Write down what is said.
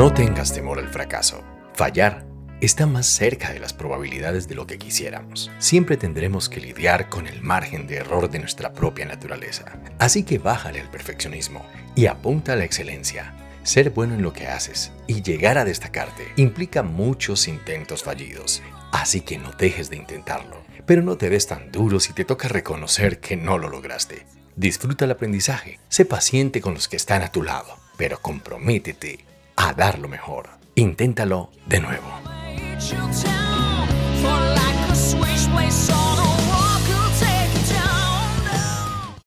No tengas temor al fracaso. Fallar está más cerca de las probabilidades de lo que quisiéramos. Siempre tendremos que lidiar con el margen de error de nuestra propia naturaleza. Así que bájale al perfeccionismo y apunta a la excelencia. Ser bueno en lo que haces y llegar a destacarte implica muchos intentos fallidos, así que no dejes de intentarlo. Pero no te des tan duro si te toca reconocer que no lo lograste. Disfruta el aprendizaje, sé paciente con los que están a tu lado, pero comprométete a dar lo mejor. Inténtalo de nuevo.